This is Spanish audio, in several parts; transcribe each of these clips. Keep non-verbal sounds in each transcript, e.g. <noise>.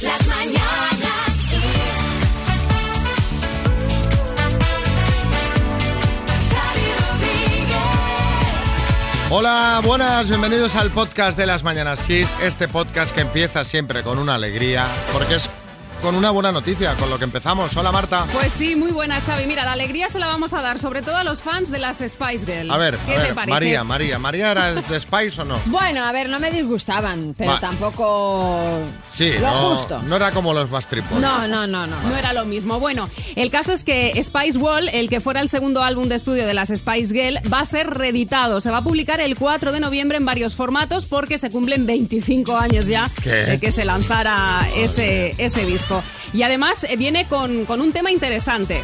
Las mañanas. Hola, buenas, bienvenidos al podcast de las Mañanas Kiss, este podcast que empieza siempre con una alegría, porque es con una buena noticia, con lo que empezamos. Hola Marta. Pues sí, muy buena, Xavi. Mira, la alegría se la vamos a dar, sobre todo a los fans de las Spice Girls. A ver, ¿Qué a te ver, parece? María, María, ¿María era de Spice o no? Bueno, a ver, no me disgustaban, pero Va. tampoco Sí, lo no, justo. no era como los Backstreet Boys. No, no, no, no. No era lo mismo. Bueno, el caso es que Spice Wall, el que fuera el segundo álbum de estudio de las Spice Girl, va a ser reeditado. Se va a publicar el 4 de noviembre en varios formatos porque se cumplen 25 años ya ¿Qué? de que se lanzara ese, ese disco. Y además eh, viene con, con un tema interesante.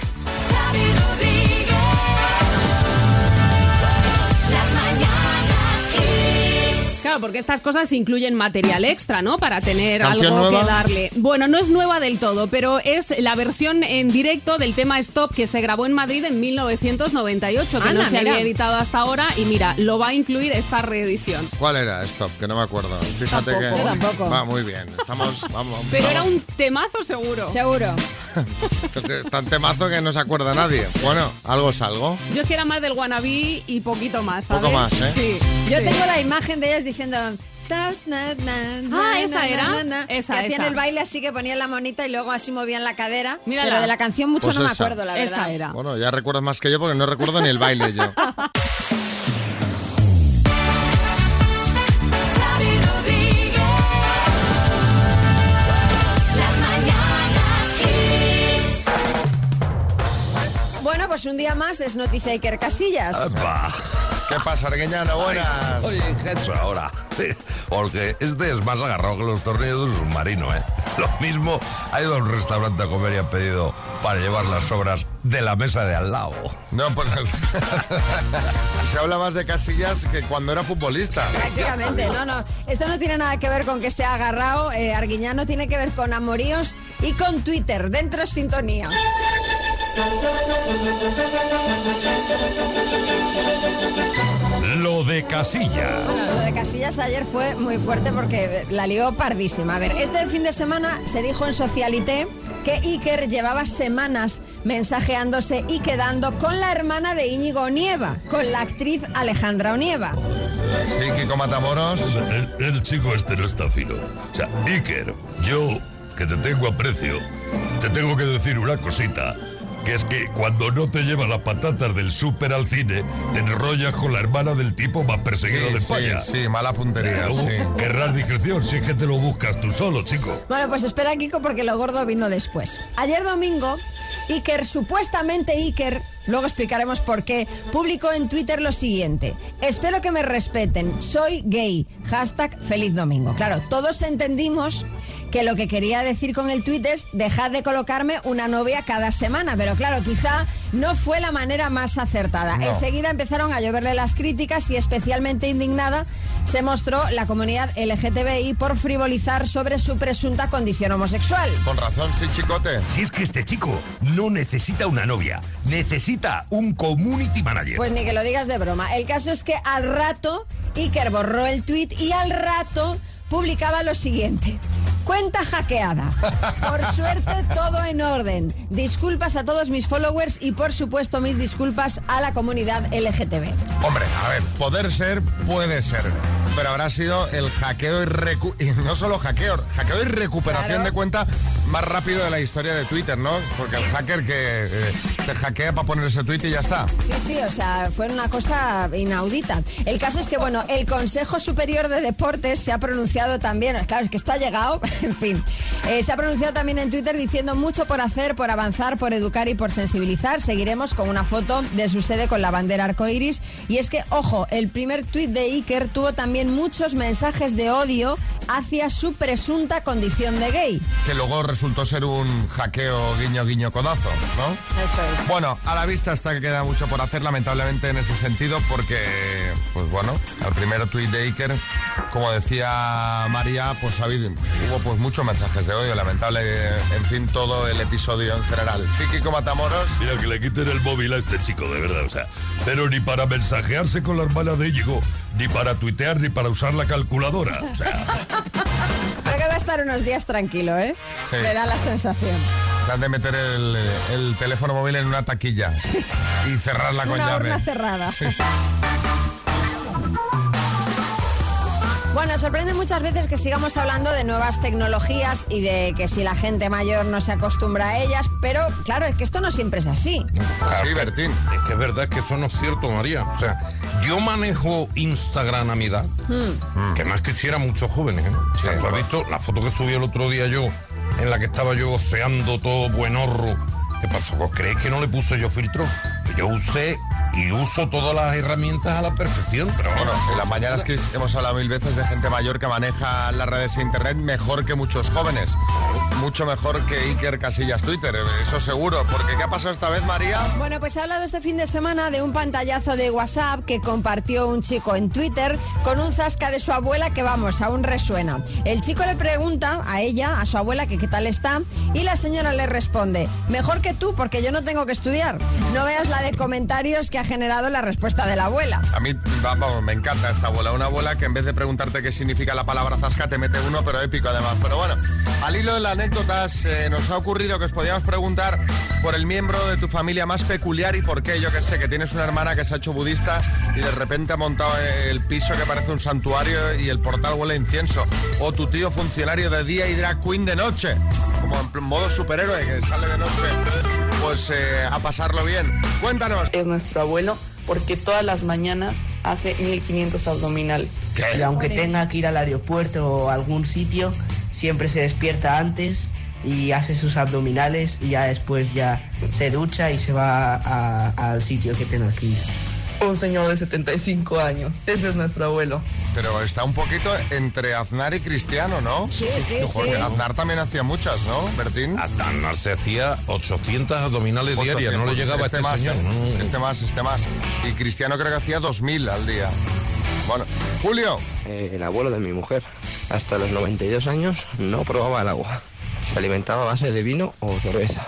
Claro, porque estas cosas incluyen material extra, ¿no? Para tener ¿Canción algo nueva? que darle. Bueno, no es nueva del todo, pero es la versión en directo del tema Stop que se grabó en Madrid en 1998, que Anda, no se mira. había editado hasta ahora. Y mira, lo va a incluir esta reedición. ¿Cuál era? Stop, que no me acuerdo. Fíjate Tampoco. que... Yo tampoco. Va muy bien, estamos... Vamos, <laughs> Pero vamos. era un temazo seguro. Seguro. Tan temazo que no se acuerda nadie. Bueno, algo es algo. Yo es que era más del wannabe y poquito más, ¿sabes? Poco más, ¿eh? Sí. Yo sí. tengo la imagen de ellas diciendo. "Start, na, na, na, Ah, ¿esa na, era? na, na", Esa, que hacían el baile así que ponían la monita y luego así movían la cadera. Mírala. Pero de la canción mucho Pues no esa. me acuerdo, la verdad. Esa era. Bueno, ya recuerdas más que yo porque no recuerdo ni el baile yo. <laughs> Bueno, pues un día más es noticia Iker Casillas. Bah, ¿Qué pasa, Arguiñano? Buenas. Oye, Getxo ahora. Porque este es más agarrado que los tornillos de un submarino, ¿eh? Lo mismo, ha ido a un restaurante a comer y ha pedido para llevar las sobras de la mesa de al lado. No, pues <laughs> se habla más de Casillas que cuando era futbolista. Prácticamente, no, no. Esto no tiene nada que ver con que sea agarrado, eh, Arguiñano, tiene que ver con amoríos y con Twitter. Dentro sintonía. Lo de Bueno, Casillas. lo de Casillas ayer fue muy fuerte porque la lió pardísima. A ver, este fin de semana se dijo en Socialité que Iker llevaba semanas mensajeándose y quedando con la hermana de Íñigo Onieva, con la actriz Alejandra Onieva. Sí, Kiko Matamoros. El, el chico este no está fino. O sea, Iker, yo, que te tengo aprecio, te tengo que decir una cosita. Que es que cuando no te lleva las patatas del súper al cine, te enrollas con la hermana del tipo más perseguido Sí, de sí, España. sí, mala puntería, Luego, sí. Querrás discreción si es que te lo buscas tú solo, chico. Bueno, pues espera, Kiko, porque lo gordo vino después. Ayer domingo, Iker, supuestamente Iker, luego explicaremos por qué, publicó en Twitter lo siguiente. Espero que me respeten, soy gay. Hashtag feliz domingo. Claro, todos entendimos que lo que quería decir con el tuit es dejad de colocarme una novia cada semana. Pero claro, quizá no fue la manera más acertada. No. Enseguida empezaron a lloverle las críticas y especialmente indignada se mostró la comunidad LGTBI por frivolizar sobre su presunta condición homosexual. Con razón, sí, chicote. Si es que este chico no necesita una novia, necesita un community manager. Pues ni que lo digas de broma. El caso es que al rato Iker borró el tuit y al rato publicaba lo siguiente. Cuenta hackeada. Por suerte todo en orden. Disculpas a todos mis followers y por supuesto mis disculpas a la comunidad LGTB. Hombre, a ver, poder ser puede ser. Pero habrá sido el hackeo y, recu- y no solo hackeo, hackeo y recuperación Claro. de cuenta más rápido de la historia de Twitter, ¿no? Porque el hacker que eh, te hackea para poner ese tweet y ya está. Sí, sí, o sea, fue una cosa inaudita. El caso es que, bueno, el Consejo Superior de Deportes se ha pronunciado también, claro, es que esto ha llegado, <laughs> en fin, eh, se ha pronunciado también en Twitter diciendo mucho por hacer, por avanzar, por educar y por sensibilizar. Seguiremos con una foto de su sede con la bandera arcoiris. Y es que, ojo, el primer tuit de Iker tuvo también muchos mensajes de odio hacia su presunta condición de gay. Que luego resultó ser un hackeo guiño guiño codazo, ¿no? Eso es. Bueno, a la vista está que queda mucho por hacer, lamentablemente, en ese sentido, porque, pues bueno, al primer tuit de Iker, como decía María, pues ha habido, hubo pues muchos mensajes de odio, lamentable, en fin, todo el episodio en general. Sí, Kiko Matamoros. Mira que le quiten el móvil a este chico, de verdad, o sea. Pero ni para mensajearse con la hermana de Íñigo, ni para tuitear, ni para usar la calculadora. O sea, <laughs> que va a estar unos días tranquilo, ¿eh? Sí. Me da la sensación. Plan de meter el, el teléfono móvil en una taquilla y cerrarla con Una llave. horna cerrada. Sí. Bueno, sorprende muchas veces que sigamos hablando de nuevas tecnologías y de que si la gente mayor no se acostumbra a ellas, pero claro, es que esto no siempre es así. Sí, Bertín. Es que es verdad que eso no es cierto, María. O sea, yo manejo Instagram a mi edad, que más quisiera muchos jóvenes. ¿eh? O sea, Sí, tú has visto la foto que subí el otro día yo, en la que estaba yo oceando todo buenorro. ¿Qué pasó? ¿Os creéis que no le puse yo filtro? Yo usé y uso todas las herramientas a la perfección. Pero Bueno, bueno, en las mañanas que hemos hablado mil veces de gente mayor que maneja las redes de internet mejor que muchos jóvenes. Mucho mejor que Iker Casillas Twitter, eso seguro. Porque ¿qué ha pasado esta vez, María? Bueno, pues he hablado este fin de semana de un pantallazo de WhatsApp que compartió un chico en Twitter con un zasca de su abuela que, vamos, aún resuena. El chico le pregunta a ella, a su abuela, que qué tal está, y la señora le responde, mejor que tú, porque yo no tengo que estudiar. No veas la de comentarios que ha generado la respuesta de la abuela. A mí, vamos, me encanta esta abuela. Una abuela que en vez de preguntarte qué significa la palabra zasca, te mete uno, pero épico además. Pero bueno, al hilo de las anécdotas, nos ha ocurrido que os podíamos preguntar por el miembro de tu familia más peculiar y por qué. Yo que sé, que tienes una hermana que se ha hecho budista y de repente ha montado el piso que parece un santuario y el portal huele incienso. O tu tío funcionario de día y drag queen de noche. Como en modo superhéroe que sale de noche. Pues eh, a pasarlo bien. Cuéntanos. es nuestro abuelo porque todas las mañanas hace 1500 abdominales. ¿Qué? Y aunque tenga que ir al aeropuerto o a algún sitio, siempre se despierta antes y hace sus abdominales y ya después ya se ducha y se va al sitio que tenga que ir. Un señor de 75 años. Ese es nuestro abuelo. Pero está un poquito entre Aznar y Cristiano, ¿no? Sí, sí, sí. Aznar también hacía muchas, ¿no, Bertín? Aznar se hacía 800 abdominales diarias, no le 800. llegaba a este, más, señor. ¿eh? no, no, no. Este más, este más. Y Cristiano creo que hacía 2000 al día. Bueno, Julio, Eh, el abuelo de mi mujer, hasta los 92 años, no probaba el agua. Se alimentaba a base de vino o cerveza.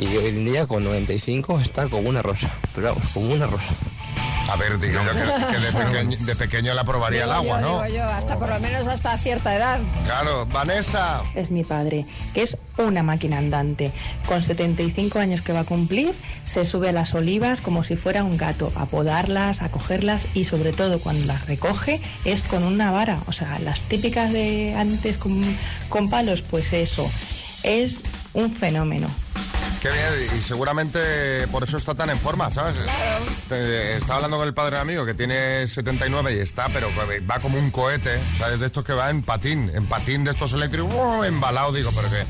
Y hoy en día, con 95, está como una rosa. Pero vamos, como una rosa. a ver, digo yo que, que de, <laughs> pequeño, de pequeño le aprobaría el agua, yo, ¿no? Digo yo, hasta por lo menos hasta cierta edad. Claro, Vanessa. es mi padre, que es una máquina andante. Con 75 años que va a cumplir, se sube a las olivas como si fuera un gato, a podarlas, a cogerlas y sobre todo cuando las recoge es con una vara. O sea, las típicas de antes con, con palos, pues eso. Es un fenómeno. Qué bien, y seguramente por eso está tan en forma, ¿sabes? Te- estaba hablando con el padre de amigo que tiene 79 y está, pero va como un cohete, o sea, es de estos que va en patín, en patín de estos eléctricos, embalado, digo, pero que...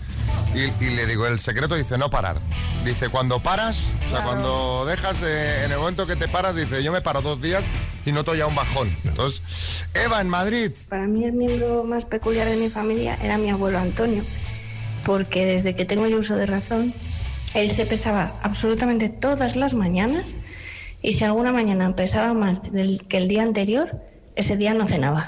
Y, y le digo, el secreto dice no parar. Dice, cuando paras, o sea, cuando dejas, de- en el momento que te paras, dice, yo me paro dos días y noto ya un bajón. Entonces, Eva, en Madrid, Para mí el miembro más peculiar de mi familia era mi abuelo Antonio, porque desde que tengo yo uso de razón, él se pesaba absolutamente todas las mañanas y si alguna mañana pesaba más que el día anterior, ese día no cenaba.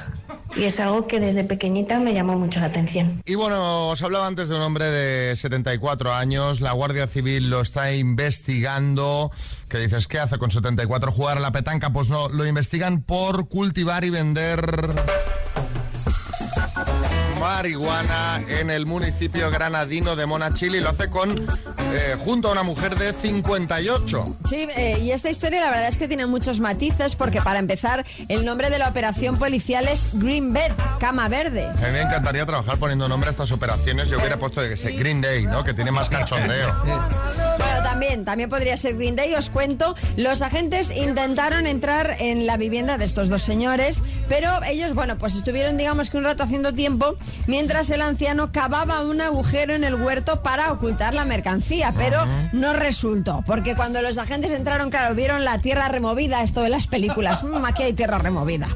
Y es algo que desde pequeñita me llamó mucho la atención. Y bueno, os hablaba antes de un hombre de 74 años, la Guardia Civil lo está investigando. ¿Qué dices? ¿Qué hace con 74? ¿Jugar a la petanca? Pues no, lo investigan por cultivar y vender marihuana en el municipio granadino de Monachili. Lo hace con eh, junto a una mujer de 58. Sí, eh, y esta historia la verdad es que tiene muchos matices porque para empezar el nombre de la operación policial es Green Bed, cama verde. A mí me encantaría trabajar poniendo nombre a estas operaciones. Yo hubiera puesto que sé, Green Day, ¿no? Que tiene más cachondeo. Bueno, también, también podría ser Green Day. Os cuento, los agentes intentaron entrar en la vivienda de estos dos señores, pero ellos, bueno, pues estuvieron, digamos que un rato haciendo tiempo, mientras el anciano cavaba un agujero en el huerto para ocultar la mercancía, pero no resultó, porque cuando los agentes entraron, claro, vieron la tierra removida, esto de las películas, <laughs> "Mm, aquí hay tierra removida.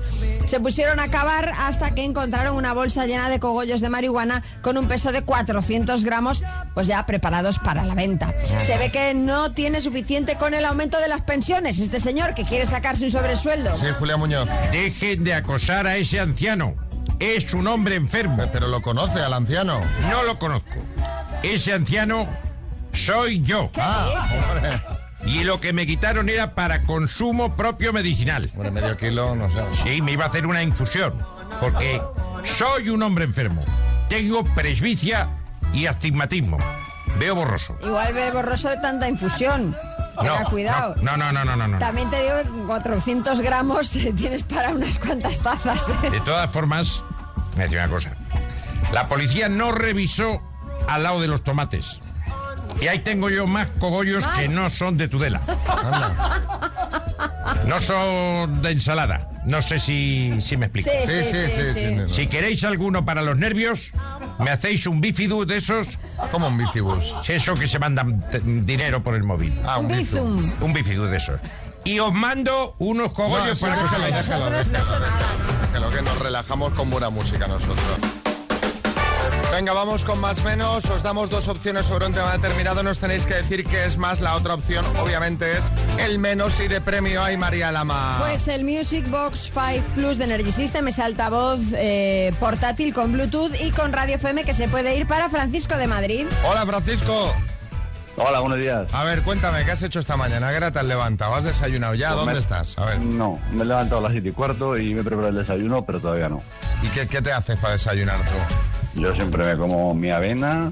Se pusieron a cavar hasta que encontraron una bolsa llena de cogollos de marihuana con un peso de 400 gramos, pues ya preparados para la venta. Se ve que no tiene suficiente con el aumento de las pensiones, este señor que quiere sacarse un sobresueldo. Sí, Julia Muñoz. Dejen de acosar a ese anciano. Es un hombre enfermo. Pero lo conoce al anciano. No lo conozco. Ese anciano soy yo. Ah, hombre. Y lo que me quitaron era para consumo propio medicinal. Hombre, medio kilo, no sé. Sí, me iba a hacer una infusión. Porque soy un hombre enfermo. tengo presbicia y astigmatismo. Veo borroso. Igual ve borroso de tanta infusión. Tenga No, cuidado. No, no, no, no, no, no. También te digo que con 400 gramos eh, tienes para unas cuantas tazas. ¿eh? De todas formas, me voy a decir una cosa. La policía no revisó al lado de los tomates. Y ahí tengo yo más cogollos ¿Más? que no son de Tudela. <laughs> No son de ensalada. No sé si, si me explico. Sí, sí, sí, sí, sí. Si queréis alguno para los nervios, me hacéis un bifidus de esos. ¿Cómo un bifibus? Sí, eso que se mandan dinero por el móvil. Ah, un Un. Un bifidus de esos. Y os mando unos No, cogollos para que os déjalo, déjalo. Déjalo, que nos relajamos con buena música nosotros. Venga, vamos con más menos. Os damos dos opciones sobre un tema determinado. Nos tenéis que decir qué es más. La otra opción, obviamente, es el menos y de premio hay María Lama. Pues el Music Box 5 Plus de Energy System es altavoz eh, portátil con Bluetooth y con radio FM que se puede ir para Francisco de Madrid. Hola, Francisco. Hola, buenos días. A ver, cuéntame, ¿qué has hecho esta mañana? ¿Qué hora te has levantado? ¿Has desayunado ya? Pues ¿Dónde me- estás? A ver. No, me he levantado a las 7 y cuarto y me he preparado el desayuno, pero todavía no. ¿Y qué, qué te haces para desayunar tú? Yo siempre me como mi avena,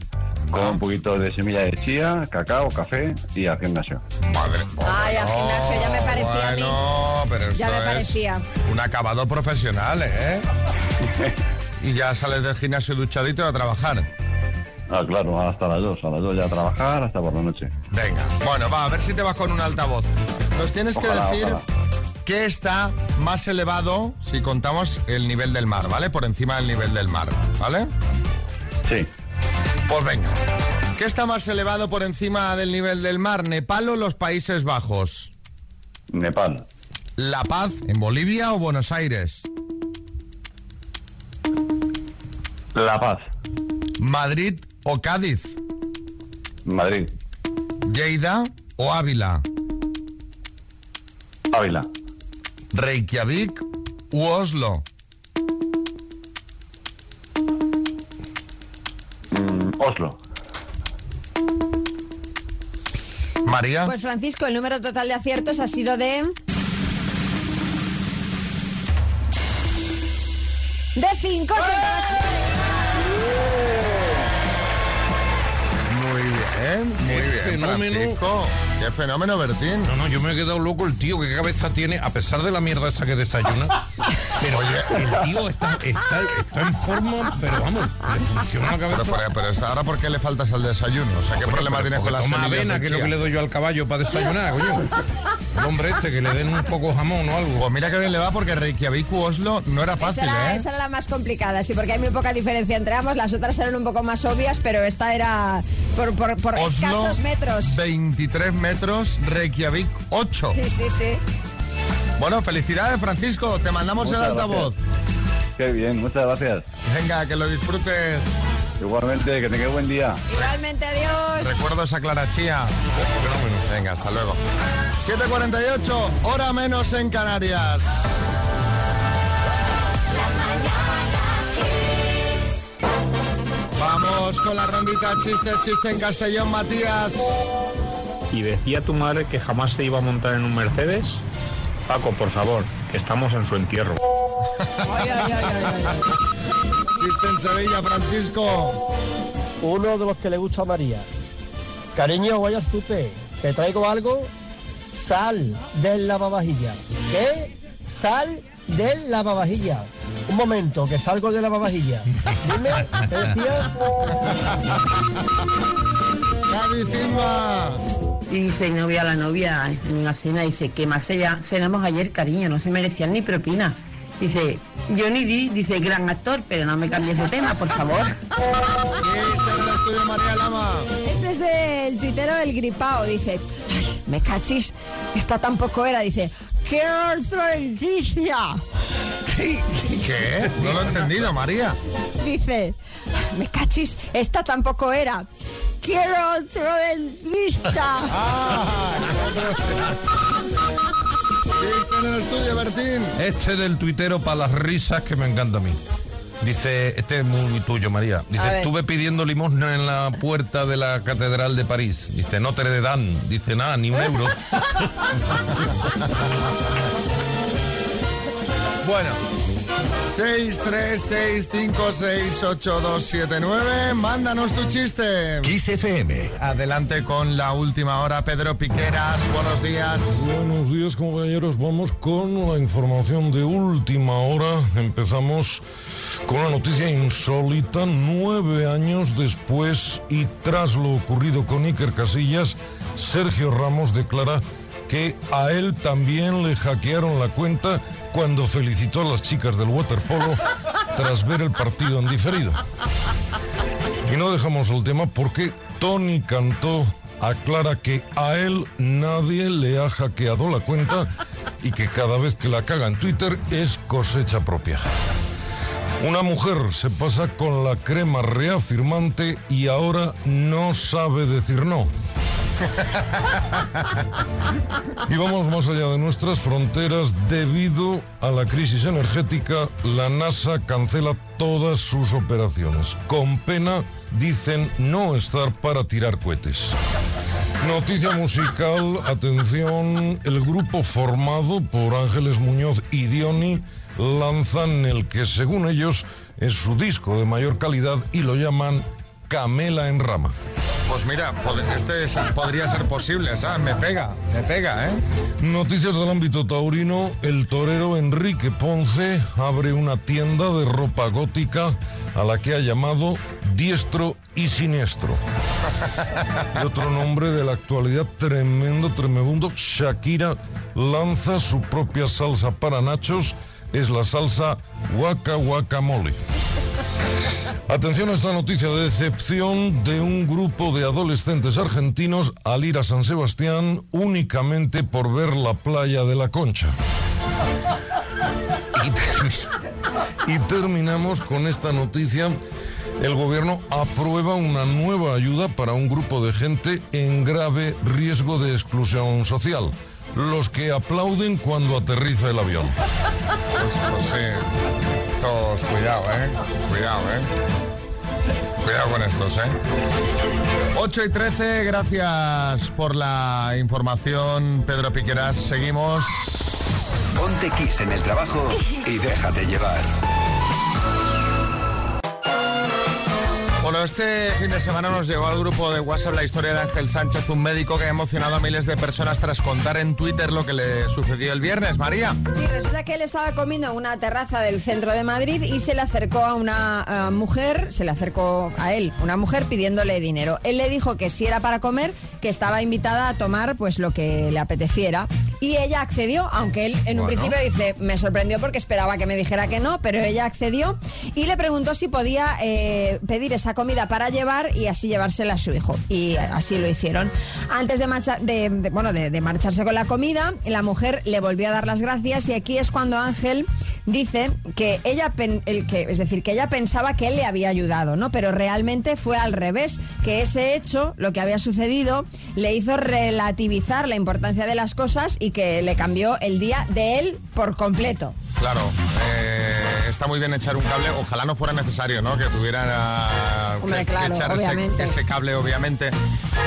con un poquito de semilla de chía, cacao, café y al gimnasio. Madre. Ay, al gimnasio, ya me parecía a mí. bueno, pero esto Ya me es parecía. un acabado profesional, ¿eh? <laughs> y ya sales del gimnasio duchadito a trabajar. Ah, claro, hasta las 2, a las 2 ya a trabajar, hasta por la noche. Venga, bueno, va, a ver si te vas con un altavoz. Nos tienes que decir ojalá. Qué está más elevado si contamos el nivel del mar, ¿vale? Por encima del nivel del mar, ¿vale? Sí, Pues venga. ¿Qué está más elevado por encima del nivel del mar? ¿Nepal o los Países Bajos? Nepal, ¿La Paz en Bolivia o Buenos Aires? La Paz, ¿Madrid o Cádiz? Madrid, ¿Lleida o Ávila? Ávila, ¿Reykjavik u Oslo? mm, Oslo, ¿María? Pues Francisco, el número total de aciertos ha sido de... De 5, Muy bien, muy bien, fenómeno. Francisco. Qué fenómeno, Bertín. No, no, yo me he quedado loco el tío, qué cabeza tiene, a pesar de la mierda esa que desayuna. Pero oye, el tío está, está, está en forma, pero vamos, le funciona la cabeza. Pero, pero, pero está- ahora, ¿por qué le faltas al desayuno? O sea, ¿qué problema pero tienes con porque las toma avena, de que es lo que le doy yo al caballo para desayunar, coño. El hombre este, que le den un poco jamón o algo. Pues mira que bien le va porque Reykjavik u Oslo no era Esa fácil, era, ¿eh? esa era la más complicada, sí, porque hay muy poca diferencia entre ambos. Las otras eran un poco más obvias, pero esta era por, por, por Oslo, escasos metros. 23 metros, Reykjavik 8. Sí, sí, sí. Bueno, felicidades, Francisco. Te mandamos Muchas el altavoz. qué bien, muchas gracias. Venga, que lo disfrutes. Igualmente, que tengáis buen día. Igualmente, adiós. Recuerdos a Clara Chía. Venga, hasta luego. 7.48, hora menos en Canarias. Vamos con la rondita chiste, chiste en Castellón, Matías. ¿Y decía tu madre que jamás se iba a montar en un Mercedes? Paco, por favor, que estamos en su entierro. Ay, ay, ay, ay, ay. Chiste en Sevilla, Francisco. Uno de los que le gusta a María. Cariño, voy al súper. ¿Te traigo algo? Sal del lavavajilla. ¿Qué? Sal del lavavajilla. Un momento, que salgo del lavavajilla. Dime, ¿qué decías? Y dice el novio a la novia en una cena, dice, que más allá, cenamos ayer, cariño, no se merecían ni propina. Dice, Johnny Depp, dice, gran actor, pero no me cambies de tema, por favor. Chiste en el estudio, María Lama. Este es del tuitero El Gripao. Dice, ay, me cachis, esta tampoco era. Dice, ¡qué noticia! ¿Qué? No lo he entendido, María. Dice, me cachis, esta tampoco era. Quiero otro dentista. Chiste en el estudio, Bertín. Este del tuitero para las risas que me encanta a mí. Dice, este es muy tuyo, María. Dice, estuve pidiendo limosna en la puerta de la Catedral de París. Dice, no te dan. Dice, nada, ni un euro. <laughs> Bueno, 636568279. Mándanos tu chiste. Kiss FM. Adelante con la última hora, Pedro Piqueras. Buenos días. Buenos días compañeros, vamos con la información de última hora. Empezamos con una noticia insólita, nueve años después y tras lo ocurrido con Iker Casillas, Sergio Ramos declara que a él también le hackearon la cuenta cuando felicitó a las chicas del waterpolo tras ver el partido en diferido. Y no dejamos el tema porque Tony Cantó aclara que a él nadie le ha hackeado la cuenta y que cada vez que la caga en Twitter es cosecha propia. Una mujer se pasa con la crema reafirmante y ahora no sabe decir no. <laughs> Y vamos más allá de nuestras fronteras. Debido a la crisis energética, la NASA cancela todas sus operaciones. Con pena dicen no estar para tirar cohetes. Noticia musical, atención, el grupo formado por Ángeles Muñoz y Diony lanzan el que según ellos es su disco de mayor calidad y lo llaman Camela en Rama. Pues mira, este es- podría ser posible, ¿sabes? Me pega, me pega, ¿eh? Noticias del ámbito taurino, el torero Enrique Ponce abre una tienda de ropa gótica a la que ha llamado Diestro y Siniestro. Y otro nombre de la actualidad tremendo, tremebundo, Shakira lanza su propia salsa para nachos, es la salsa Waka Guacamole. Atención a esta noticia de decepción de un grupo de adolescentes argentinos al ir a San Sebastián únicamente por ver la playa de la Concha. Y, te- y terminamos con esta noticia. El gobierno aprueba una nueva ayuda para un grupo de gente en grave riesgo de exclusión social. Los que aplauden cuando aterriza el avión. Pues, pues. Cuidado, ¿eh? Cuidado, ¿eh? Cuidado con estos, ¿eh? 8 y 13, gracias por la información, Pedro Piqueras. Seguimos. Ponte Kiss en el trabajo y déjate llevar. Bueno, este fin de semana nos llegó al grupo de WhatsApp la historia de Ángel Sánchez, un médico que ha emocionado a miles de personas tras contar en Twitter lo que le sucedió el viernes. María. Sí, resulta que él estaba comiendo en una terraza del centro de Madrid y se le acercó a una mujer, se le acercó a él, una mujer pidiéndole dinero. Él le dijo que si era para comer, que estaba invitada a tomar pues lo que le apeteciera. Y ella accedió, aunque él en un Bueno. principio dice, me sorprendió porque esperaba que me dijera que no, pero ella accedió y le preguntó si podía eh, pedir esa comida para llevar y así llevársela a su hijo. Y así lo hicieron. Antes de, marchar- de- de- bueno, de, de marcharse con la comida, la mujer le volvió a dar las gracias y aquí es cuando Ángel dice que ella, el que, es decir, que ella pensaba que él le había ayudado, ¿no? Pero realmente fue al revés, que ese hecho, lo que había sucedido, le hizo relativizar la importancia de las cosas y que le cambió el día de él por completo. Claro, eh, está muy bien echar un cable. Ojalá no fuera necesario, ¿no? Que tuvieran ah, Hombre, que, claro, que echar ese, cable, obviamente.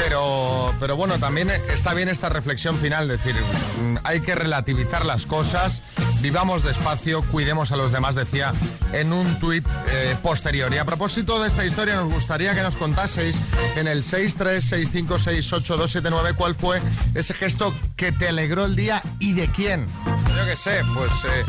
Pero, pero bueno, también está bien esta reflexión final, decir, mm, hay que relativizar las cosas, vivamos despacio, cuidemos a los demás, decía en un tuit eh, posterior. Y a propósito de esta historia, nos gustaría que nos contaseis en el 636568279 cuál fue ese gesto que te alegró el día y de quién. Yo qué sé, pues eh,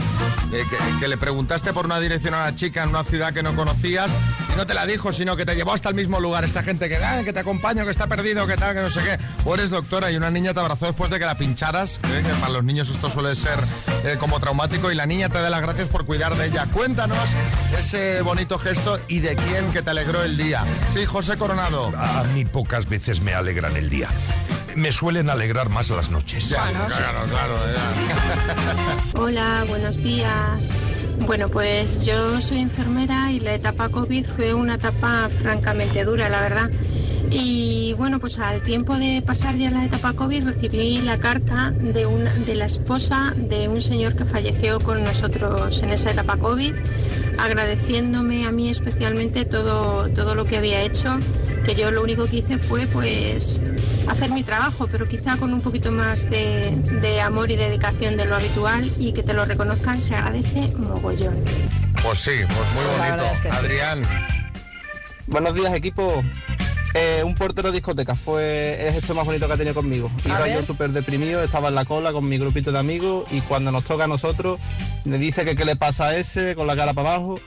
eh, que, le preguntaste por una dirección a una chica en una ciudad que no conocías y no te la dijo, sino que te llevó hasta el mismo lugar. Esta gente que, "Ah, que te acompaño, que está perdido, que tal, que no sé qué. O eres doctora y una niña te abrazó después de que la pincharas, ¿eh? para los niños esto suele ser eh, como traumático y la niña te da las gracias por cuidar de ella. Cuéntanos ese bonito gesto y de quién que te alegró el día. Sí, José Coronado. A mí pocas veces me alegran el día. Me suelen alegrar más las noches. Ya, claro, claro. Hola, buenos días. Bueno, pues yo soy enfermera y la etapa COVID fue una etapa francamente dura, la verdad. Y bueno, pues al tiempo de pasar ya la etapa COVID recibí la carta de, una, de la esposa de un señor que falleció con nosotros en esa etapa COVID, agradeciéndome a mí especialmente todo, todo lo que había hecho que yo lo único que hice fue pues hacer mi trabajo, pero quizá con un poquito más de, de amor y dedicación de lo habitual y que te lo reconozcan se agradece mogollón. Pues sí, pues muy bonito. verdad es que sí. Adrián, Buenos días, equipo. Eh, un portero de discoteca fue el gesto más bonito que ha tenido conmigo. Iba yo súper deprimido, estaba en la cola con mi grupito de amigos y cuando nos toca a nosotros, le dice que qué le pasa a ese con la cara para abajo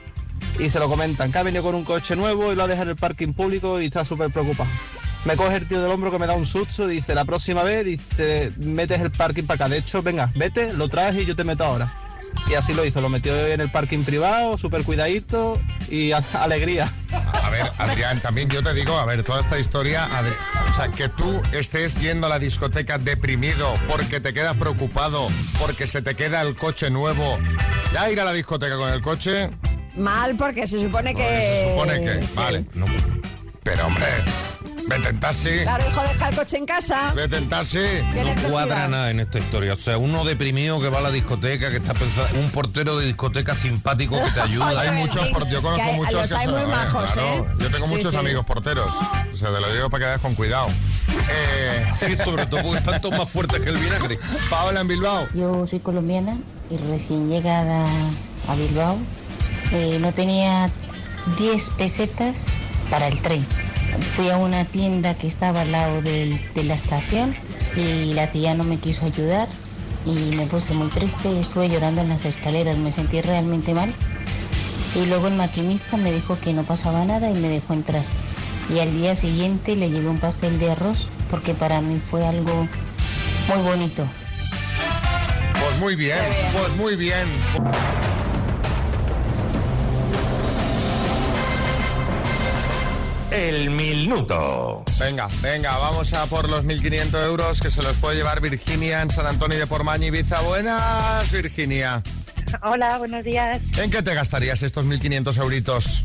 y se lo comentan, que ha venido con un coche nuevo y lo ha dejado en el parking público y está súper preocupado. Me coge el tío del hombro que me da un susto y dice, la próxima vez, dice, metes el parking para acá. De hecho, venga, vete, lo traes y yo te meto ahora. Y así lo hizo, lo metió en el parking privado, súper cuidadito y <laughs> alegría. a ver, Adrián, también yo te digo, a ver, toda esta historia, Adri- o sea, que tú estés yendo a la discoteca deprimido porque te quedas preocupado, porque se te queda el coche nuevo. Ya ir a la discoteca con el coche, Mal, porque se supone que. se supone que, Sí. vale. Pero hombre, vete en taxi, Claro, hijo, deja el coche en casa. vete en taxi. ¿Qué No cuadra nada en esta historia. O sea, uno deprimido que va a la discoteca, que está pensando, un portero de discoteca simpático que te <laughs> ayuda. Hay muchos por- yo conozco que hay- muchos los que hay son- muy ver, majos, claro, ¿eh? Yo tengo Sí, muchos sí. amigos porteros. O sea, te lo digo para que vayas con cuidado. Eh, Sí, sobre todo porque están todos más fuertes que el vinagre. Paola en Bilbao. Yo soy colombiana y recién llegada a Bilbao eh, no tenía 10 pesetas para el tren. Fui a una tienda que estaba al lado de la estación y la tía no me quiso ayudar y me puse muy triste, estuve llorando en las escaleras, me sentí realmente mal. Y luego el maquinista me dijo que no pasaba nada y me dejó entrar. Y al día siguiente le llevé un pastel de arroz porque para mí fue algo muy bonito. Pues muy bien, pues muy bien. El minuto. Venga, venga, vamos a por los 1.500 euros que se los puede llevar Virginia en San Antonio de Pormaña, Ibiza. Buenas, Virginia. Hola, buenos días. ¿En qué te gastarías estos 1.500 euritos?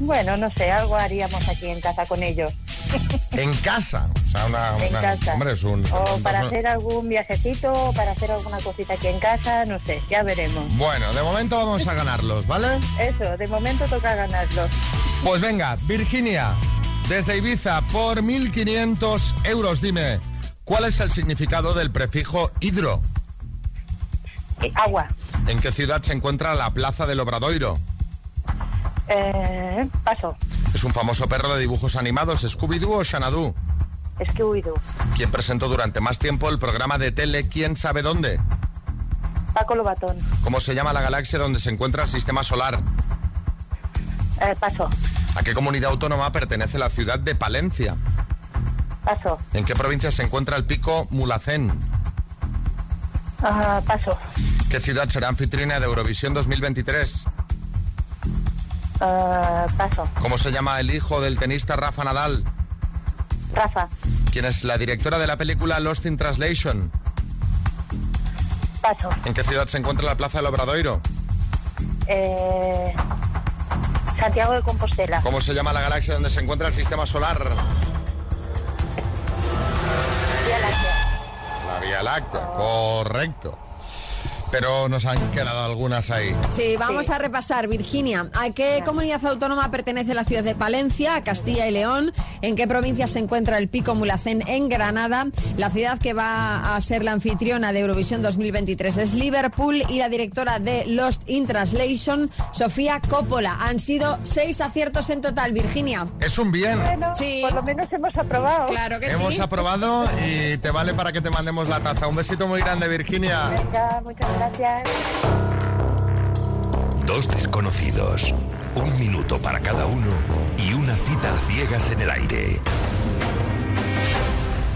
Bueno, no sé, algo haríamos aquí en casa con ellos. <laughs> En casa. Sea, una... En una- casa. Hombre, es un... O para un- hacer algún viajecito, o para hacer alguna cosita aquí en casa, no sé, ya veremos. Bueno, de momento vamos a ganarlos, ¿vale? Eso, de momento toca ganarlos. Pues venga, Virginia, desde Ibiza, por 1.500 euros, dime, ¿cuál es el significado del prefijo hidro? Eh, agua. ¿En qué ciudad se encuentra la Plaza del Obradoiro? Eh, paso. ¿Es un famoso perro de dibujos animados, Scooby-Doo o Xanadu? Es que huido. ¿Quién presentó durante más tiempo el programa de tele ¿Quién sabe dónde? Paco Lobatón. ¿Cómo se llama la galaxia donde se encuentra el sistema solar? Eh, paso. ¿A qué comunidad autónoma pertenece la ciudad de Palencia? Paso. ¿En qué provincia se encuentra el pico Mulacén? Ah, paso. ¿Qué ciudad será anfitriona de Eurovisión 2023? Ah, paso. ¿Cómo se llama el hijo del tenista Rafa Nadal? Rafa. ¿Quién es la directora de la película Lost in Translation? Paso. ¿En qué ciudad se encuentra la Plaza del Obradoiro? Eh, Santiago de Compostela. ¿Cómo se llama la galaxia donde se encuentra el sistema solar? Vía Láctea. La Vía Láctea, correcto. Pero nos han quedado algunas ahí. Sí, vamos a repasar, Virginia. ¿A qué comunidad autónoma pertenece la ciudad de Palencia, Castilla y León? ¿En qué provincia se encuentra el Pico Mulacén en Granada? La ciudad que va a ser la anfitriona de Eurovisión 2023 es Liverpool y la directora de Lost in Translation, Sofía Coppola. Han sido seis aciertos en total, Virginia. Es un bien. sí. por lo menos hemos aprobado. Claro que Hemos sí. aprobado y te vale para que te mandemos la taza. Un besito muy grande, Virginia. Venga, muchas gracias. Dos desconocidos. Un minuto para cada uno y una cita a ciegas en el aire.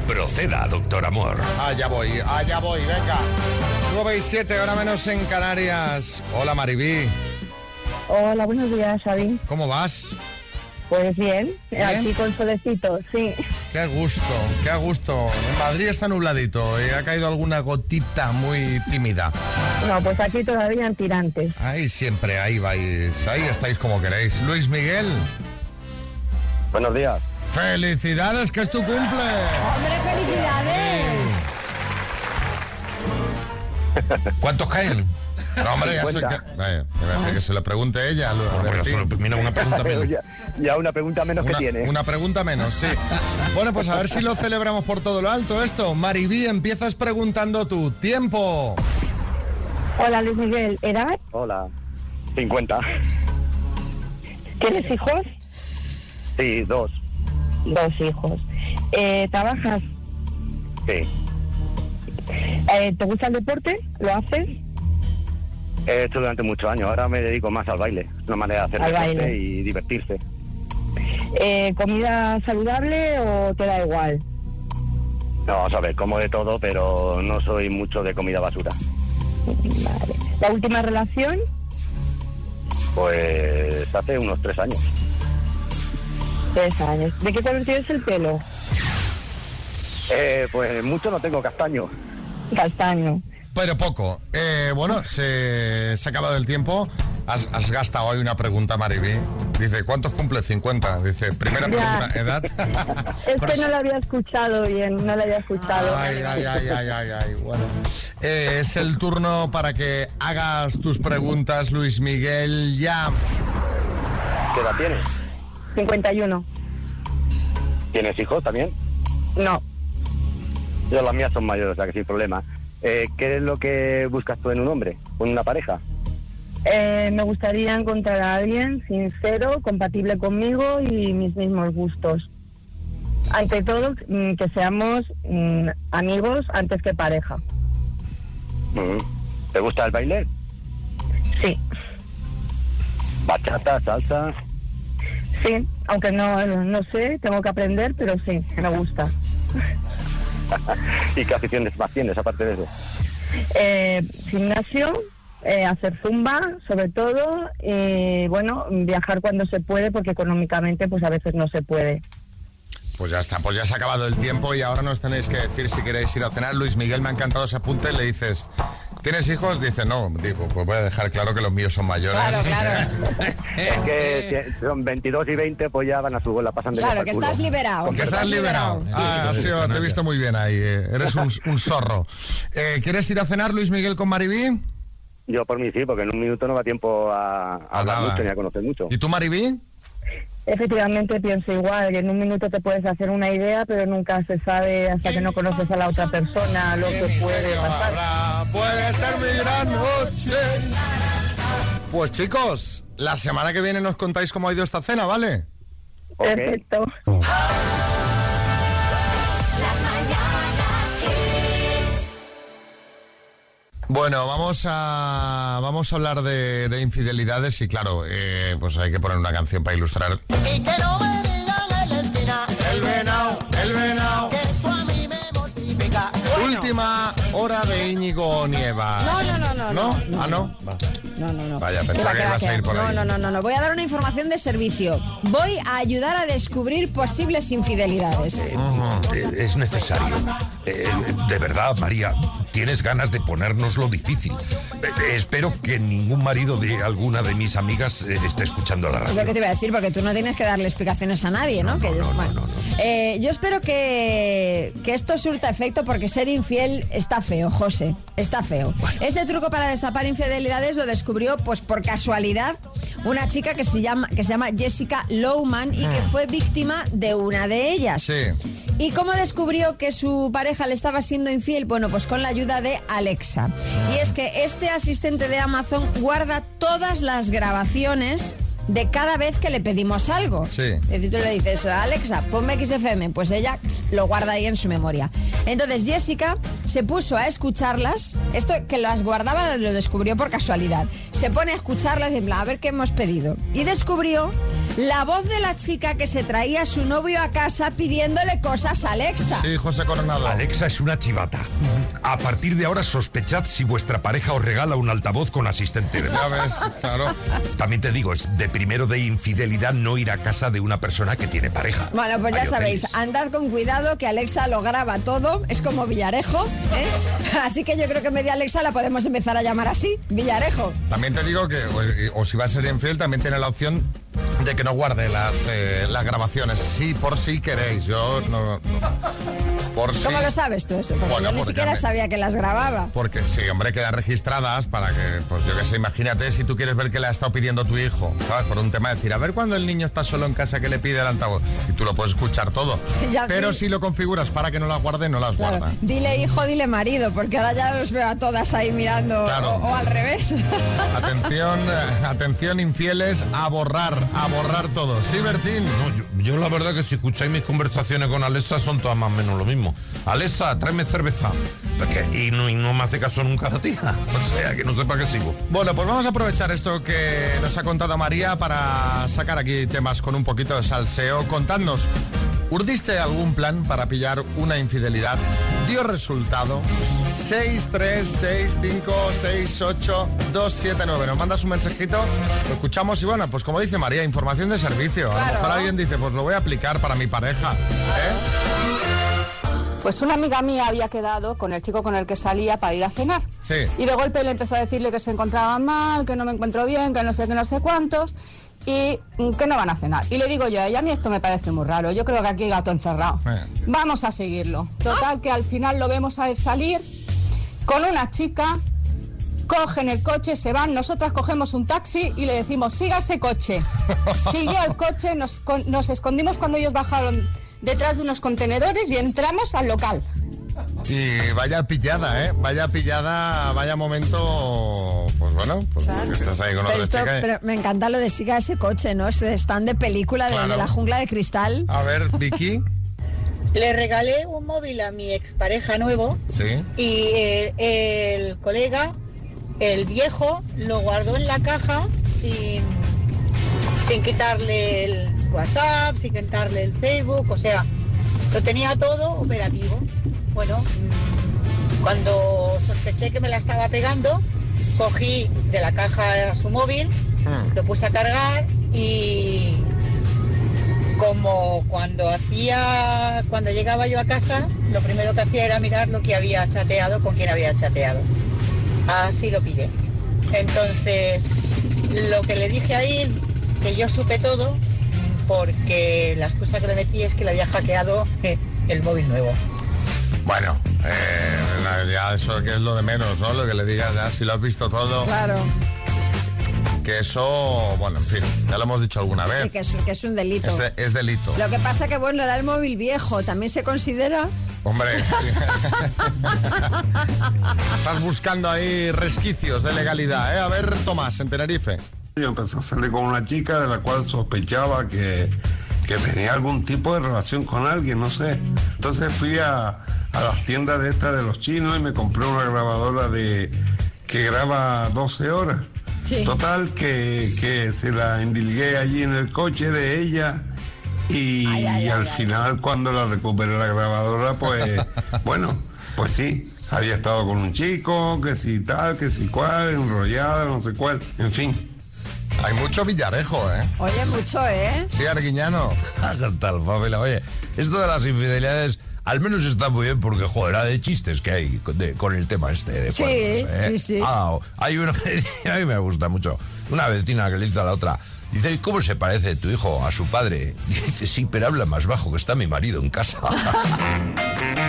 Proceda, doctor Amor. Allá voy, allá voy, venga. 9 y 7, ahora menos en Canarias. Hola, Maribí. Hola, buenos días, Xavi. ¿Cómo vas? Pues bien, ¿Bien? aquí con solecito, sí. Qué gusto, qué gusto. En Madrid está nubladito y ha caído alguna gotita muy tímida. No, pues aquí todavía en tirantes. Ahí siempre, ahí vais, ahí estáis como queréis. Luis Miguel. Buenos días. ¡Felicidades, que es tu cumple! ¡Hombre, felicidades! ¿Cuántos caen? No, hombre, ya sé que, 50. vaya, que me hace que se lo pregunte ella. Lu- Bueno, Bertín. solo- mira, una pregunta menos. <laughs> ya, ya una pregunta menos Una, que tiene. una pregunta menos, sí. Bueno, pues a ver si lo celebramos por todo lo alto esto. Maribí, empiezas preguntando tu tiempo. Hola Luis Miguel, ¿edad? Hola. 50. ¿Tienes hijos? Sí, dos. Dos hijos. Eh, ¿Trabajas? Sí. Eh, ¿Te gusta el deporte? ¿Lo haces? He hecho durante muchos años. Ahora me dedico más al baile. Una manera de hacer baile. y divertirse. Eh, ¿Comida saludable o te da igual? No, vamos a ver, como de todo, pero no soy mucho de comida basura. Vale. ¿La última relación? Pues hace unos tres años. Tres años. ¿De qué color tienes el pelo? Eh, pues mucho no tengo castaño. Castaño. Pero poco. Eh, bueno, se, se ha acabado el tiempo. Has, has gastado hoy una pregunta, Maribí. Dice, ¿cuántos cumple? 50. Dice, primera Ya. pregunta, ¿edad? <laughs> Es que no lo había escuchado bien, no lo había escuchado. Ay, ay, ay, ay, ay, ay, bueno. Eh, es el turno para que hagas tus preguntas, Luis Miguel, ya. ¿Qué edad tienes? 51. ¿Tienes hijos también? No. Yo las mías son mayores, o sea que sin problema. Eh, ¿Qué es lo que buscas tú en un hombre? ¿En una pareja? Eh, me gustaría encontrar a alguien sincero, compatible conmigo y mis mismos gustos. Ante todo, mm, que seamos mm, amigos antes que pareja. Ujú. ¿Te gusta el baile? Sí. ¿Bachata, salsa? Sí, aunque no, no sé, tengo que aprender, pero sí, me gusta. <laughs> ¿Y qué aficiones más tienes aparte de eso? Eh, gimnasio, eh, hacer zumba, sobre todo, y bueno, viajar cuando se puede, porque económicamente pues a veces no se puede. Pues ya está, pues ya se ha acabado el tiempo y ahora nos tenéis que decir si queréis ir a cenar. Luis Miguel me ha encantado ese apunte. Le dices, ¿tienes hijos? Dice, no. Digo, pues voy a dejar claro que los míos son mayores. Claro, <laughs> claro. Es que si son 22 y 20, pues ya van a su bola, pasan de Claro, que culo. estás liberado. Que estás liberado. Ah, sí, te he visto muy bien ahí. eh, Eres un, <laughs> un zorro. Eh, ¿Quieres ir a cenar, Luis Miguel, con Maribí? Yo por mí sí, porque en un minuto no da tiempo a, a hablar nada. mucho ni a conocer mucho. ¿Y tú, Maribí? Efectivamente pienso igual, que en un minuto te puedes hacer una idea, pero nunca se sabe hasta que no conoces a la otra persona lo que puede pasar. Puede ser mi gran noche. Pues chicos, la semana que viene nos contáis cómo ha ido esta cena, ¿vale? Perfecto. Bueno, vamos a vamos a hablar de, de infidelidades y claro, eh, pues hay que poner una canción para ilustrar. Y que no me digan en la esquina El venao, el venao. Que eso a mí me mortifica Última hora de Íñigo Nieva. No, no, no, no, ¿No? no, Ah, no. Va. No, no, no. Vaya, Que pensaba va, que que va, a ir por no, ahí. no, no, no, no. Voy a dar una información de servicio. Voy a ayudar a descubrir posibles infidelidades. Eh, Es necesario. Eh, de verdad, María, tienes ganas de ponérnoslo difícil. Eh, espero que ningún marido de alguna de mis amigas eh, esté escuchando la Es lo radio. que te iba a decir, porque tú no tienes que darle explicaciones a nadie, ¿no? Eh, yo espero que, que esto surta efecto porque ser infiel está feo, José. Está feo. Este truco para destapar infidelidades lo descubrió, pues por casualidad, una chica que se llama, que se llama Jessica Lowman y que fue víctima de una de ellas. Sí. ¿Y cómo descubrió que su pareja le estaba siendo infiel? Bueno, pues con la ayuda de Alexa. Y es que este asistente de Amazon guarda todas las grabaciones de cada vez que le pedimos algo. Sí. Tú le dices, Alexa, ponme XFM, pues ella lo guarda ahí en su memoria. Entonces Jessica se puso a escucharlas, esto que las guardaba lo descubrió por casualidad, se pone a escucharlas y en plan, a ver qué hemos pedido. Y descubrió la voz de la chica que se traía a su novio a casa pidiéndole cosas a Alexa. Sí, José Coronado. Alexa es una chivata. A partir de ahora sospechad si vuestra pareja os regala un altavoz con asistente de voz. Ya ves, claro. También te digo, es de primero de infidelidad no ir a casa de una persona que tiene pareja. Bueno, pues ya sabéis, andad con cuidado que Alexa lo graba todo, es como Villarejo, ¿eh? <laughs> Así que yo creo que en vez de Alexa la podemos empezar a llamar así, Villarejo. También te digo que, o, o si va a ser infiel, también tiene la opción de que no guarde las, eh, las grabaciones. Sí, por si queréis. Yo no. no. Por. ¿Cómo lo sabes tú eso? Porque Bueno, yo ni porque siquiera me- sabía que las grababa. Porque sí, hombre, quedan registradas para que, pues yo qué sé, imagínate si tú quieres ver qué le ha estado pidiendo tu hijo, ¿sabes? Por un tema de decir, a ver cuando el niño está solo en casa que le pide el altavoz. Y tú lo puedes escuchar todo. Sí, ya Pero si lo configuras para que no las guarde, no las Claro. guarda. Dile hijo, dile marido, porque ahora ya los veo a todas ahí mirando. Claro. O, o al revés. Atención, eh, atención infieles, a borrar, a borrar todo. ¿Sí, Bertín? No, yo, yo la verdad que si escucháis mis conversaciones con Alexa son todas más o menos lo mismo. Alexa, tráeme cerveza. Es que- y, no, y no me hace caso nunca la tía. <laughs> O sea, que no sé para qué sigo. Bueno, pues vamos a aprovechar esto que nos ha contado María para sacar aquí temas con un poquito de salseo. Contadnos, ¿urdiste algún plan para pillar una infidelidad? ¿Dio resultado? 636568279. Nos mandas un mensajito, lo escuchamos y bueno, pues como dice María, información de servicio. A lo Claro. mejor alguien dice, pues lo voy a aplicar para mi pareja. ¿eh? Pues una amiga mía había quedado con el chico con el que salía para ir a cenar. Sí. Y de golpe le empezó a decirle que se encontraba mal, que no me encuentro bien, que no sé qué, no sé cuántos, y mm, que no van a cenar. Y le digo yo a ella, a mí esto me parece muy raro, yo creo que aquí hay gato encerrado. Vamos a seguirlo. Total, que al final lo vemos a él salir con una chica, cogen el coche, se van, nosotras cogemos un taxi y le decimos, siga ese coche. <laughs> Siguió el coche, nos, con- nos escondimos cuando ellos bajaron detrás de unos contenedores y entramos al local. Y vaya pillada, ¿eh? Vaya pillada, vaya momento, pues bueno, pues estás ahí con Pero, otra esto- chica. pero me encanta lo de siga ese coche, ¿no? Es- Están de película de, Claro. de la jungla de cristal. A ver, Vicky. <laughs> Le regalé un móvil a mi expareja nuevo Sí. y eh, el colega, el viejo, lo guardó en la caja sin, sin quitarle el WhatsApp, sin quitarle el Facebook, o sea, lo tenía todo operativo. Bueno, mm, cuando sospeché que me la estaba pegando, cogí de la caja su móvil, lo puse a cargar y como cuando hacía, cuando llegaba yo a casa, lo primero que hacía era mirar lo que había chateado, con quién había chateado. Así lo pillé. Entonces, lo que le dije a él, que yo supe todo, porque la excusa que le metí es que le había hackeado <laughs> el móvil nuevo. Bueno, eh, ya eso que es lo de menos, ¿no? Lo que le digas ya, si lo has visto todo. Claro. Que eso, bueno, en fin, ya lo hemos dicho alguna Sí, vez. que es, que es un delito. Es, de- es delito. Lo que pasa que, bueno, era el móvil viejo. ¿También se considera? Hombre, <laughs> sí. estás buscando ahí resquicios de legalidad, ¿eh? A ver, Tomás, en Tenerife. Yo empecé a salir con una chica de la cual sospechaba que, que tenía algún tipo de relación con alguien, no sé. Entonces fui a, a las tiendas de estas de los chinos y me compré una grabadora de que graba 12 horas. Total, que, que se la endilgué allí en el coche de ella y, al final cuando la recuperé la grabadora, pues <laughs> bueno, pues sí, había estado con un chico, que si tal, que si cual, enrollada, no sé cuál, en fin. Hay mucho villarejo, ¿eh? Oye, mucho, ¿eh? Sí, Arguiñano. <laughs> tal, Fabela? Oye, esto de las infidelidades al menos está muy bien porque, joder, era de chistes que hay con, de- con el tema este de Sí, cuernos, ¿eh? sí, sí. Ah, hay uno <laughs> que a mí me gusta mucho. Una vecina que le dice a la otra, dice, "¿Y ¿cómo se parece tu hijo a su padre? <laughs> Dice, sí, pero habla más bajo que está mi marido en casa. <laughs>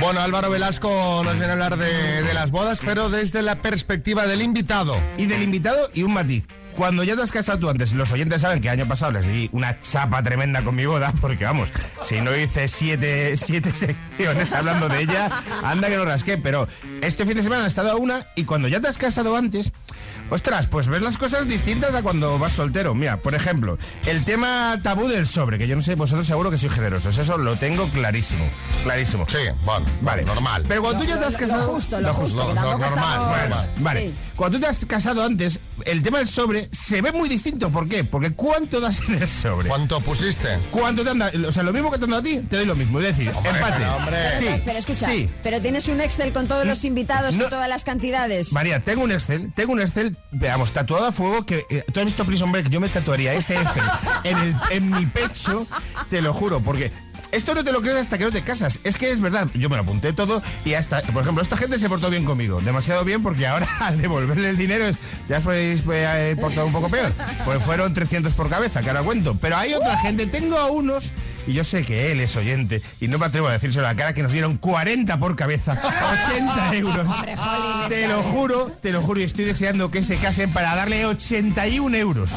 Bueno, Álvaro Velasco nos viene a hablar de, de las bodas, pero desde la perspectiva del invitado. Y del invitado y un matiz. Cuando ya te has casado tú antes, los oyentes saben que el año pasado les di una chapa tremenda con mi boda, porque vamos, si no hice siete, siete secciones hablando de ella, anda que no rasqué, pero este fin de semana he estado a una y cuando ya te has casado antes, ostras, pues ves las cosas distintas a cuando vas soltero. Mira, por ejemplo, el tema tabú del sobre, que yo no sé, vosotros seguro que sois generosos, eso lo tengo clarísimo, clarísimo. Sí, bueno, vale, normal. Pero cuando tú ya te has Lo- lo casado... justo, lo justo, que tampoco estamos- vale. Sí. Cuando tú te has casado antes, el tema del sobre se ve muy distinto. ¿Por qué? Porque ¿cuánto das en el sobre? ¿Cuánto pusiste? ¿Cuánto te han dado? O sea, lo mismo que te han dado a ti, te doy lo mismo. Es decir, Hombre, empate. hombre. Sí, pero, pero escucha, sí. pero tienes un Excel con todos los invitados No. y todas las cantidades. María, tengo un Excel, tengo un Excel, veamos, tatuado a fuego, que eh, tú has visto Prison Break, yo me tatuaría ese Excel en, el- en mi pecho, te lo juro, porque Esto no te lo crees hasta que no te casas. Es que es verdad. Yo me lo apunté todo y hasta, por ejemplo, esta gente se portó bien conmigo. Demasiado bien porque ahora <laughs> al devolverle el dinero es, ya habéis eh, portado un poco peor. Pues fueron 300 por cabeza, que ahora cuento. Pero hay otra gente, tengo a unos y yo sé que él es oyente y no me atrevo a decírselo a la cara que nos dieron 40 por cabeza, 80 <laughs> euros. Hombre, Te lo juro, te lo juro y estoy deseando que se casen para darle 81 euros.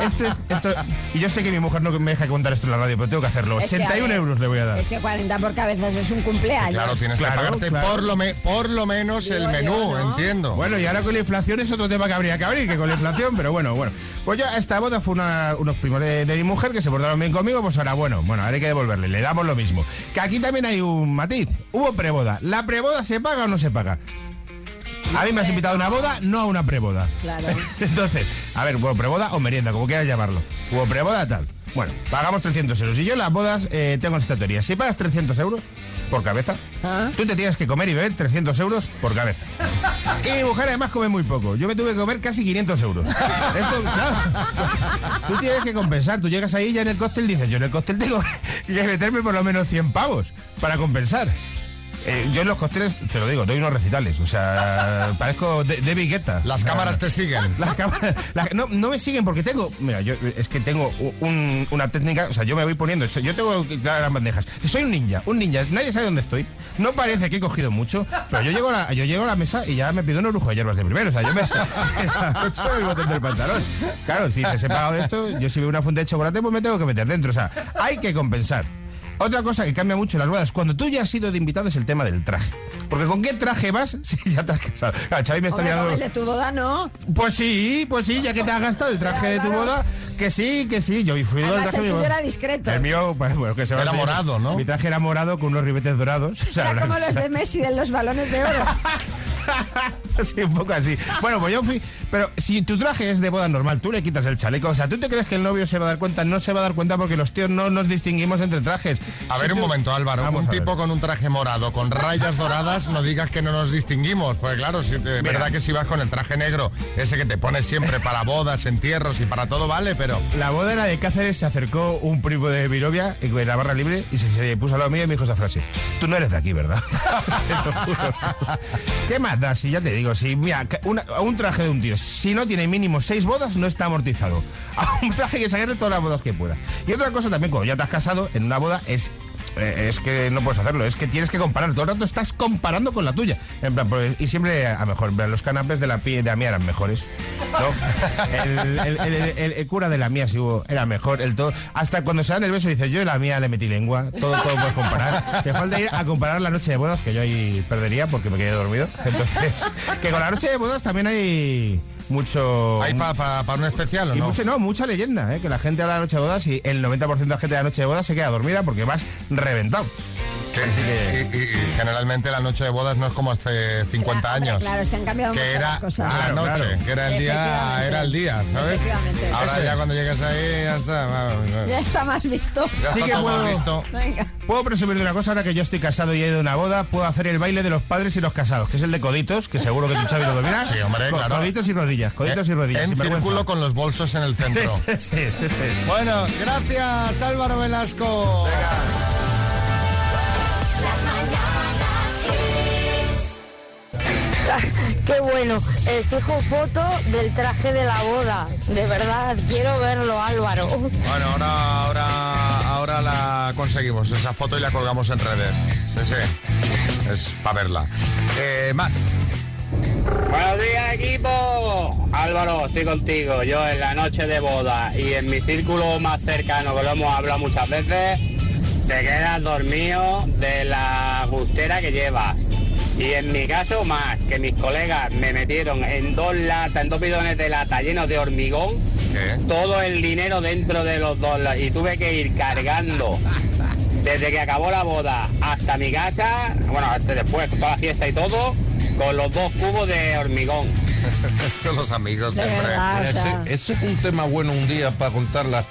Esto es- esto- y yo sé que mi mujer no me deja contar esto en la radio, pero tengo que hacerlo. Es que, a 81 ver, euros le voy a dar. Es que 40 por cabeza, es un cumpleaños. Claro, tienes Claro, que pagarte claro. por, lo me- por lo menos el yo, menú, ¿no? entiendo. Bueno, y ahora con la inflación es otro tema que habría que abrir, que con la inflación, pero bueno, bueno. Pues ya esta boda fue una- unos primos de, de mi mujer que se portaron bien conmigo, pues ahora bueno, bueno, ahora hay que devolverle, le damos lo mismo. Que aquí también hay un matiz, hubo preboda. ¿La preboda se paga o no se paga? A mí me has invitado a una boda, no a una preboda. Claro. <laughs> Entonces, a ver, hubo preboda o merienda, como quieras llamarlo. Hubo preboda, tal. Bueno, pagamos 300 euros. Y yo en las bodas eh, tengo esta teoría. Si pagas 300 euros por cabeza, Ah. tú te tienes que comer y beber 300 euros por cabeza. Y mi mujer además come muy poco. Yo me tuve que comer casi 500 euros. Esto, claro. Tú tienes que compensar. Tú llegas ahí ya en el cóctel dices, yo en el cóctel tengo que meterme por lo menos 100 pavos para compensar. Eh, yo en los cócteles, te lo digo, doy unos recitales. O sea, <laughs> parezco de, David Guetta. Las cámaras te siguen. las cámaras, no, no me siguen porque tengo, mira, yo es que tengo un- una técnica, o sea, yo me voy poniendo, yo tengo las bandejas. Soy un ninja, un ninja, nadie sabe dónde estoy. No parece que he cogido mucho, pero yo llego a la, yo llego a la mesa y ya me pido un orujo de hierbas de primero, o sea, yo me <laughs> desabrocho el botón del pantalón. Claro, si te he pagado de esto, yo si veo una fuente de chocolate, pues me tengo que meter dentro, o sea, hay que compensar. Otra cosa que cambia mucho en las bodas, cuando tú ya has sido de invitado, es el tema del traje. Porque ¿con qué traje vas <laughs> si ya te has casado? Claro, Xavi me está Hombre, mirando... con el de tu boda no. Pues sí, pues sí, ya que te has gastado el traje de tu boda, que sí, que sí. Yo fui del Además, traje el de mi tuyo era discreto. El mío, pues, bueno, que se va Era morado, ¿no? Mi traje era morado con unos ribetes dorados. <laughs> O sea, Era como <laughs> los de Messi de los balones de oro. <laughs> sí, un poco así. Bueno, pues yo fui. Pero si tu traje es de boda normal, tú le quitas el chaleco. O sea, ¿tú te crees que el novio se va a dar cuenta? No se va a dar cuenta porque los tíos no nos distinguimos entre trajes. A Si ver, un momento, Álvaro. Vamos un a tipo con un traje morado, con rayas doradas, no digas que no nos distinguimos. Porque claro, si te- verdad que si vas con el traje negro, ese que te pones siempre para bodas, entierros y para todo, vale, pero... La boda era de Cáceres, se acercó un primo de Virovia en la barra libre y se, se puso al lado mío y me dijo esa frase. Tú no eres de aquí, ¿verdad? <laughs> ¿Qué más da? Si ya te digo, si mira, un traje de un tío, si no tiene mínimo seis bodas, no está amortizado. <laughs> A un traje que sacarle todas las bodas que pueda. Y otra cosa también, cuando ya te has casado, en una boda es eh, es que no puedes hacerlo, es que tienes que comparar. Todo el rato estás comparando con la tuya. En plan, pues, y siempre, a mejor, en plan, los canapés de la, pi- de la mía eran mejores. El, cura de la mía sí era mejor. El todo, hasta cuando se dan el beso dices, yo en la mía le metí lengua. Todo, todo puedes comparar. Te falta ir a comparar la noche de bodas, que yo ahí perdería porque me quedé dormido. Entonces, <laughs> que con la noche de bodas también hay mucho... ¿Hay para un especial o y no? mucho- no, mucha leyenda, ¿eh? que la gente habla de la noche de bodas y el 90% de la gente de la noche de bodas se queda dormida porque vas reventado. Que- y, y- y generalmente la noche de bodas no es como hace 50 Hombre, años. Claro, es que han cambiado que mucho era las cosas. a la noche, claro. que era el día, era el día, ¿sabes? Ahora Eso ya es. cuando llegas ahí ya está. vamos, vamos. Ya está más visto. Ya Sí está que puedo- más visto. Venga. Puedo presumir de una cosa, ahora que yo estoy casado y he ido a una boda, puedo hacer el baile de los padres y los casados, que es el de coditos, que seguro que tú sabes lo dominas. <laughs> Sí, hombre, claro. Coditos y rodillas, coditos y rodillas. En círculo con los bolsos en el <laughs> centro. Es, ese es. Bueno, gracias Álvaro Velasco. <laughs> Qué bueno. Exijo foto del traje de la boda. De verdad, quiero verlo, Álvaro. Bueno, ahora, ahora, ahora la conseguimos, esa foto y la colgamos en redes. Sí, sí. Es para verla. Eh, más. Buenos días equipo. Álvaro, estoy contigo. Yo en la noche de boda y en mi círculo más cercano, que lo hemos hablado muchas veces, te quedas dormido de la gustera que llevas. Y en mi caso más, que mis colegas me metieron en dos latas, en dos bidones de lata llenos de hormigón, todo el dinero dentro de los dos y tuve que ir cargando desde que acabó la boda hasta mi casa, bueno, hasta después, toda la fiesta y todo, con los dos cubos de hormigón. <laughs> Estos los amigos siempre. verdad, o Ese, sea. ese es un tema bueno un día para contar las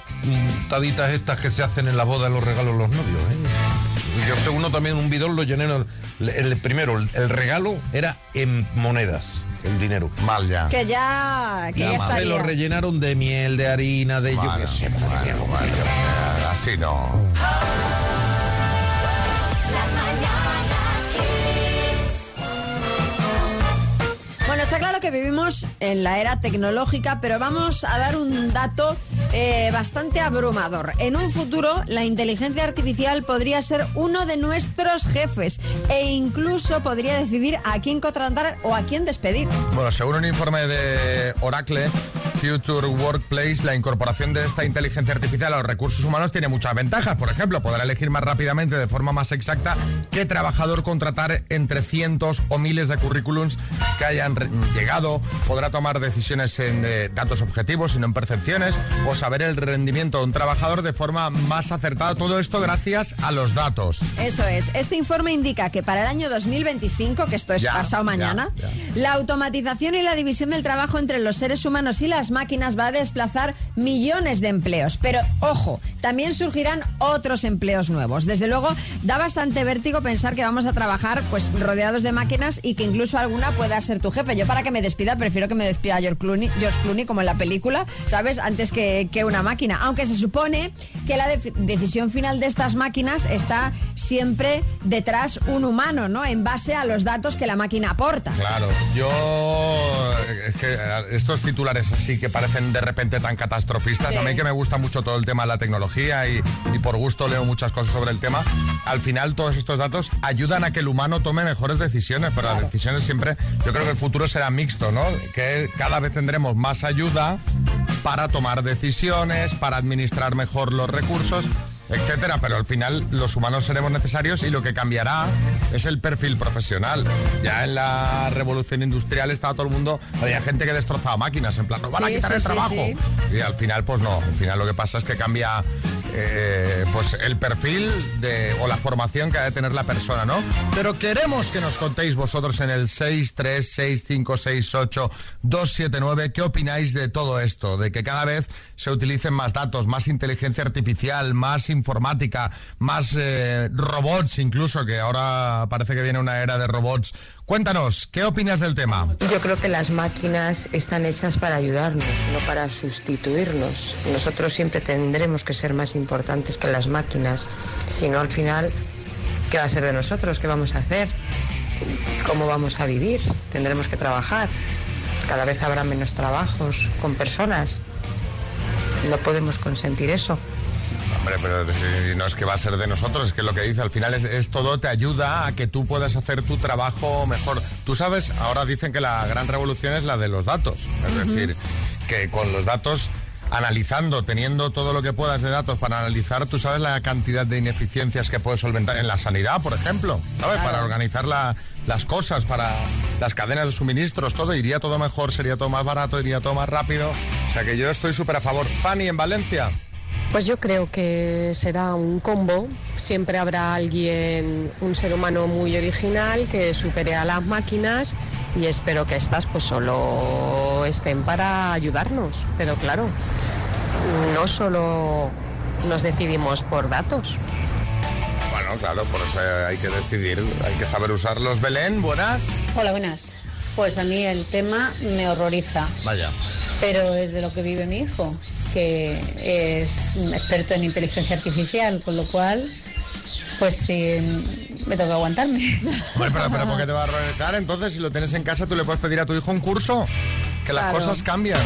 taditas estas que se hacen en la boda, los regalos los novios. ¿eh? Yo sé uno también, un bidón lo llené. El, el primero, el, el regalo era en monedas, el dinero. Mal ya. Que ya, que ya, se lo rellenaron de miel, de harina, de yo Bueno, qué sé. bueno, bueno, así no. Que vivimos en la era tecnológica, pero vamos a dar un dato eh, bastante abrumador. En un futuro, la inteligencia artificial podría ser uno de nuestros jefes e incluso podría decidir a quién contratar o a quién despedir. Bueno, según un informe de Oracle, Future Workplace, la incorporación de esta inteligencia artificial a los recursos humanos tiene muchas ventajas. Por ejemplo, podrá elegir más rápidamente, de forma más exacta, qué trabajador contratar entre cientos o miles de currículums que hayan llegado. Podrá tomar decisiones en eh, datos objetivos y no en percepciones. O saber el rendimiento de un trabajador de forma más acertada. Todo esto gracias a los datos. Eso es. Este informe indica que para el año 2025, que esto es Ya, pasado ya, mañana, la automatización y la división del trabajo entre los seres humanos y las máquinas va a desplazar millones de empleos. Pero ojo, también surgirán otros empleos nuevos. Desde luego, da bastante vértigo pensar que vamos a trabajar pues rodeados de máquinas y que incluso alguna pueda ser tu jefe. Yo para que me despida prefiero que me despida George Clooney, George Clooney como en la película, ¿sabes? Antes que, que una máquina. Aunque se supone que la decisión final de estas máquinas está siempre detrás un humano, ¿no? En base a los datos que la máquina aporta. Claro, yo que eh, estos titulares así que parecen de repente tan catastrofistas, Sí. a mí que me gusta mucho todo el tema de la tecnología y, y por gusto leo muchas cosas sobre el tema, al final todos estos datos ayudan a que el humano tome mejores decisiones, pero las decisiones siempre, yo creo que el futuro será mixto, ¿no? Que cada vez tendremos más ayuda para tomar decisiones, para administrar mejor los recursos etcétera, pero al final los humanos seremos necesarios y lo que cambiará es el perfil profesional. Ya en la revolución industrial estaba todo el mundo, había gente que destrozaba máquinas, en plan, nos van a quitar sí, el trabajo. sí. Y al final, pues no, al final lo que pasa es que cambia eh, pues el perfil de, o la formación que ha de tener la persona, ¿no? Pero queremos que nos contéis vosotros en el 6365568279 qué opináis de todo esto, de que cada vez se utilicen más datos, más inteligencia artificial, más informática, más eh, robots incluso, que ahora parece que viene una era de robots. Cuéntanos, ¿qué opinas del tema? Yo creo que las máquinas están hechas para ayudarnos, no para sustituirnos. Nosotros siempre tendremos que ser más importantes que las máquinas. Si no, al final, ¿qué va a ser de nosotros? ¿Qué vamos a hacer? ¿Cómo vamos a vivir? Tendremos que trabajar. Cada vez habrá menos trabajos con personas. No podemos consentir eso. Hombre, pero no es que va a ser de nosotros, es que lo que dice al final es, es todo te ayuda a que tú puedas hacer tu trabajo mejor. Tú sabes, ahora dicen que la gran revolución es la de los datos. Es decir, que con los datos, analizando, teniendo todo lo que puedas de datos para analizar, tú sabes la cantidad de ineficiencias que puedes solventar en la sanidad, por ejemplo, ¿sabes? Para organizar la- las cosas, para las cadenas de suministros, todo, iría todo mejor, sería todo más barato, iría todo más rápido. O sea que yo estoy súper a favor. Fanny, en Valencia. Pues yo creo que será un combo. Siempre habrá alguien, un ser humano muy original que supere a las máquinas y espero que estas pues solo estén para ayudarnos. Pero claro, no solo nos decidimos por datos. Bueno, claro, por eso hay que decidir, hay que saber usarlos. Belén, buenas. Hola, buenas. Pues a mí el tema me horroriza, Vaya. pero es de lo que vive mi hijo, que es un experto en inteligencia artificial, con lo cual, pues sí, me toca aguantarme. <laughs> Hombre, pero, pero ¿por qué te va a? Entonces, si lo tienes en casa, tú le puedes pedir a tu hijo un curso. Que las Claro. cosas cambian.